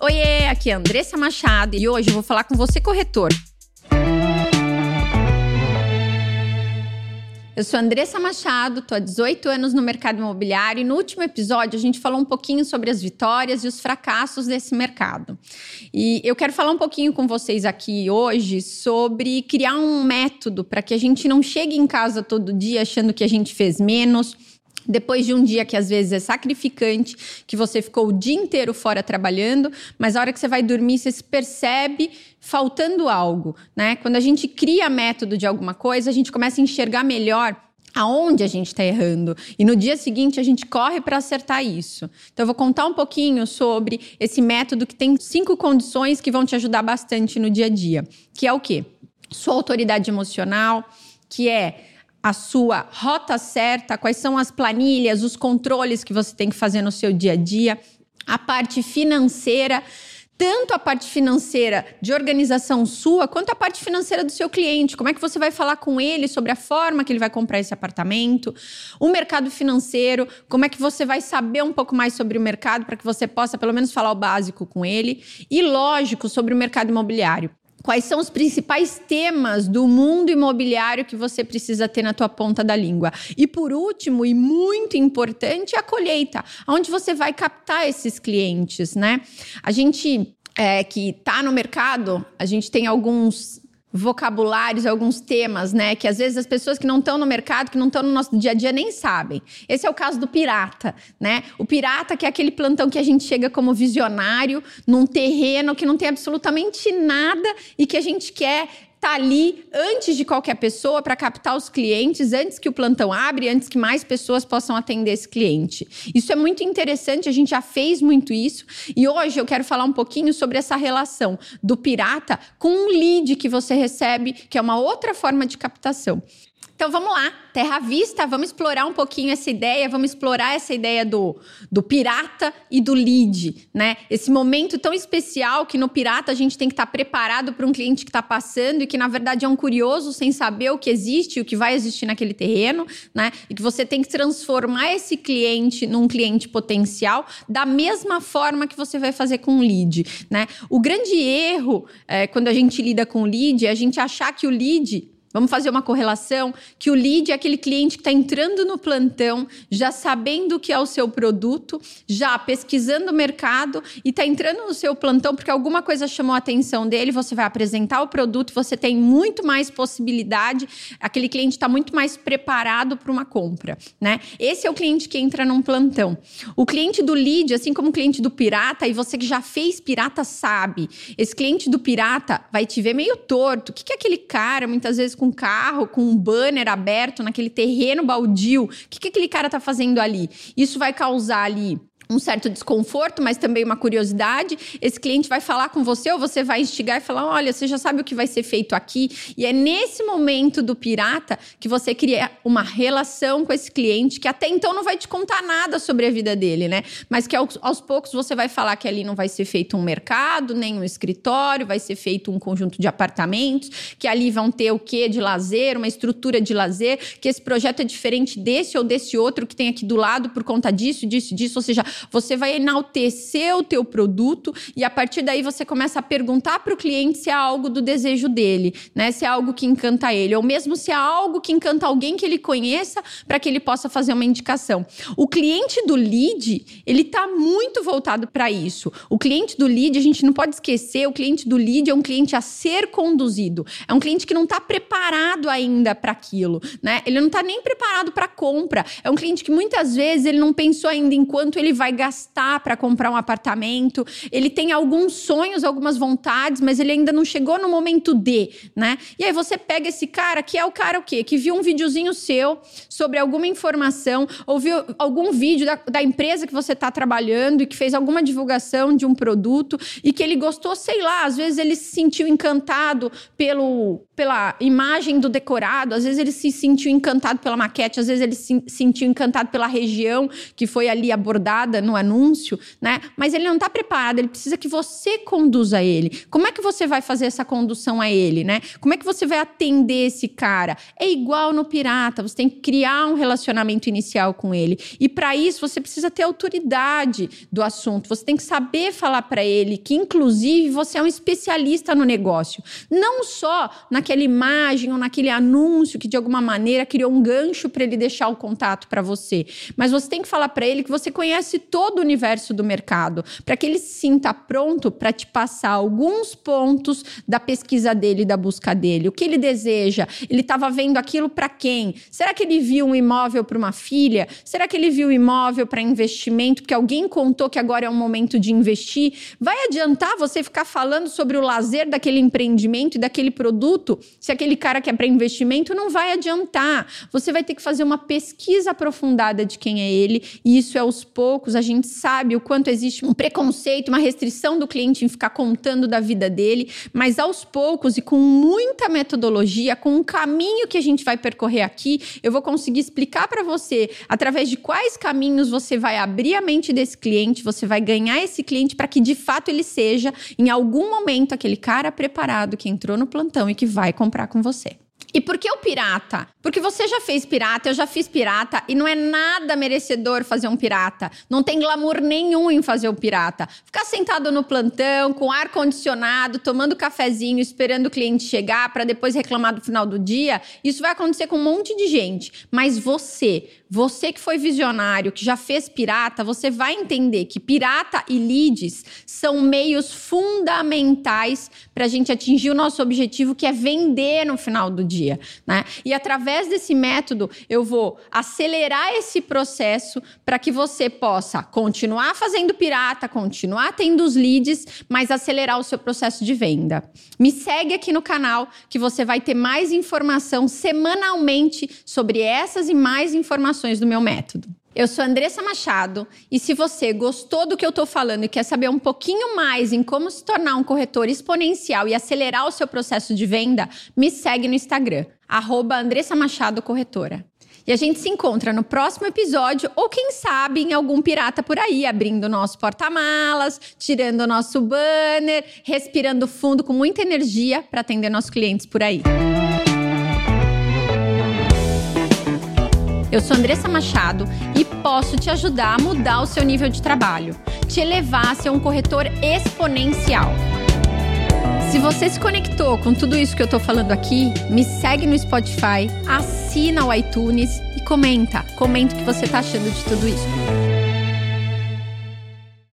Oiê, aqui é Andressa Machado e hoje eu vou falar com você, corretor. Eu sou Andressa Machado, estou há 18 anos no mercado imobiliário e no último episódio a gente falou um pouquinho sobre as vitórias e os fracassos desse mercado. E eu quero falar um pouquinho com vocês aqui hoje sobre criar um método para que a gente não chegue em casa todo dia achando que a gente fez menos depois de um dia que às vezes é sacrificante, que você ficou o dia inteiro fora trabalhando, mas a hora que você vai dormir, você se percebe faltando algo, né? Quando a gente cria método de alguma coisa, a gente começa a enxergar melhor aonde a gente está errando. E no dia seguinte a gente corre para acertar isso. Então eu vou contar um pouquinho sobre esse método que tem cinco condições que vão te ajudar bastante no dia a dia, que é o quê? Sua autoridade emocional, que é a sua rota certa, quais são as planilhas, os controles que você tem que fazer no seu dia a dia, a parte financeira, tanto a parte financeira de organização sua, quanto a parte financeira do seu cliente. Como é que você vai falar com ele sobre a forma que ele vai comprar esse apartamento? O mercado financeiro, como é que você vai saber um pouco mais sobre o mercado para que você possa pelo menos falar o básico com ele? E lógico, sobre o mercado imobiliário. Quais são os principais temas do mundo imobiliário que você precisa ter na tua ponta da língua? E por último, e muito importante, a colheita, onde você vai captar esses clientes, né? A gente é, que está no mercado, a gente tem alguns vocabulários, alguns temas, né? Que às vezes as pessoas que não estão no mercado, que não estão no nosso dia a dia, nem sabem. Esse é o caso do pirata, né? O pirata, que é aquele plantão que a gente chega como visionário num terreno que não tem absolutamente nada e que a gente quer tá ali antes de qualquer pessoa para captar os clientes, antes que o plantão abre, antes que mais pessoas possam atender esse cliente. Isso é muito interessante, a gente já fez muito isso e hoje eu quero falar um pouquinho sobre essa relação do pirata com um lead que você recebe, que é uma outra forma de captação. Então vamos lá, Terra à Vista, vamos explorar um pouquinho essa ideia, vamos explorar essa ideia do, do pirata e do lead, né? Esse momento tão especial que no pirata a gente tem que estar preparado para um cliente que está passando e que na verdade é um curioso sem saber o que existe, o que vai existir naquele terreno, né? E que você tem que transformar esse cliente num cliente potencial da mesma forma que você vai fazer com o lead, né? O grande erro é, quando a gente lida com o lead é a gente achar que o lead Vamos fazer uma correlação que o lead é aquele cliente que está entrando no plantão, já sabendo o que é o seu produto, já pesquisando o mercado e está entrando no seu plantão porque alguma coisa chamou a atenção dele. Você vai apresentar o produto, você tem muito mais possibilidade. Aquele cliente está muito mais preparado para uma compra, né? Esse é o cliente que entra num plantão. O cliente do lead, assim como o cliente do pirata, e você que já fez pirata sabe, esse cliente do pirata vai te ver meio torto. O que, que é aquele cara, muitas vezes com carro, com um banner aberto naquele terreno baldio. O que, que aquele cara tá fazendo ali? Isso vai causar ali um certo desconforto, mas também uma curiosidade. Esse cliente vai falar com você ou você vai instigar e falar: olha, você já sabe o que vai ser feito aqui. E é nesse momento do pirata que você cria uma relação com esse cliente que até então não vai te contar nada sobre a vida dele, né? Mas que aos, aos poucos você vai falar que ali não vai ser feito um mercado, nem um escritório, vai ser feito um conjunto de apartamentos, que ali vão ter o quê de lazer, uma estrutura de lazer, que esse projeto é diferente desse ou desse outro que tem aqui do lado por conta disso, disso, disso. Ou seja, você vai enaltecer o teu produto e a partir daí você começa a perguntar para o cliente se é algo do desejo dele, né? Se é algo que encanta ele, ou mesmo se é algo que encanta alguém que ele conheça para que ele possa fazer uma indicação. O cliente do lead, ele está muito voltado para isso. O cliente do lead, a gente não pode esquecer, o cliente do lead é um cliente a ser conduzido. É um cliente que não está preparado ainda para aquilo, né? Ele não está nem preparado para compra. É um cliente que muitas vezes ele não pensou ainda em quanto ele vai vai gastar para comprar um apartamento, ele tem alguns sonhos, algumas vontades, mas ele ainda não chegou no momento de, né? E aí você pega esse cara, que é o cara o quê? Que viu um videozinho seu sobre alguma informação, ou viu algum vídeo da, da empresa que você está trabalhando e que fez alguma divulgação de um produto e que ele gostou, sei lá, às vezes ele se sentiu encantado pelo, pela imagem do decorado, às vezes ele se sentiu encantado pela maquete, às vezes ele se sentiu encantado pela região que foi ali abordada no anúncio, né? Mas ele não está preparado, ele precisa que você conduza ele. Como é que você vai fazer essa condução a ele, né? Como é que você vai atender esse cara? É igual no pirata, você tem que criar um relacionamento inicial com ele. E para isso você precisa ter autoridade do assunto, você tem que saber falar para ele que inclusive você é um especialista no negócio, não só naquela imagem ou naquele anúncio que de alguma maneira criou um gancho para ele deixar o contato para você, mas você tem que falar para ele que você conhece todo o universo do mercado, para que ele se sinta pronto para te passar alguns pontos da pesquisa dele, da busca dele. O que ele deseja? Ele estava vendo aquilo para quem? Será que ele viu um imóvel para uma filha? Será que ele viu um imóvel para investimento porque alguém contou que agora é um momento de investir? Vai adiantar você ficar falando sobre o lazer daquele empreendimento e daquele produto se aquele cara quer para investimento? Não vai adiantar. Você vai ter que fazer uma pesquisa aprofundada de quem é ele, e isso é aos poucos. A gente sabe o quanto existe um preconceito, uma restrição do cliente em ficar contando da vida dele, mas aos poucos e com muita metodologia, com um caminho que a gente vai percorrer aqui, eu vou conseguir explicar para você através de quais caminhos você vai abrir a mente desse cliente, você vai ganhar esse cliente para que de fato ele seja, em algum momento, aquele cara preparado que entrou no plantão e que vai comprar com você. E por que o pirata? Porque você já fez pirata, eu já fiz pirata e não é nada merecedor fazer um pirata. Não tem glamour nenhum em fazer o um pirata. Ficar sentado no plantão, com ar condicionado, tomando cafezinho, esperando o cliente chegar para depois reclamar do final do dia, isso vai acontecer com um monte de gente. Mas você, você que foi visionário, que já fez pirata, você vai entender que pirata e leads são meios fundamentais para a gente atingir o nosso objetivo, que é vender no final do dia né? E através desse método eu vou acelerar esse processo para que você possa continuar fazendo pirata, continuar tendo os leads, mas acelerar o seu processo de venda. Me segue aqui no canal que você vai ter mais informação semanalmente sobre essas e mais informações do meu método. Eu sou Andressa Machado e se você gostou do que eu estou falando e quer saber um pouquinho mais em como se tornar um corretor exponencial e acelerar o seu processo de venda, me segue no Instagram, arroba Andressa Machado Corretora. E a gente se encontra no próximo episódio, ou quem sabe em algum pirata por aí, abrindo nosso porta-malas, tirando nosso banner, respirando fundo com muita energia para atender nossos clientes por aí. Eu sou Andressa Machado e posso te ajudar a mudar o seu nível de trabalho, te elevar a ser um corretor exponencial. Se você se conectou com tudo isso que eu tô falando aqui, me segue no Spotify, assina o iTunes e comenta. Comenta o que você tá achando de tudo isso.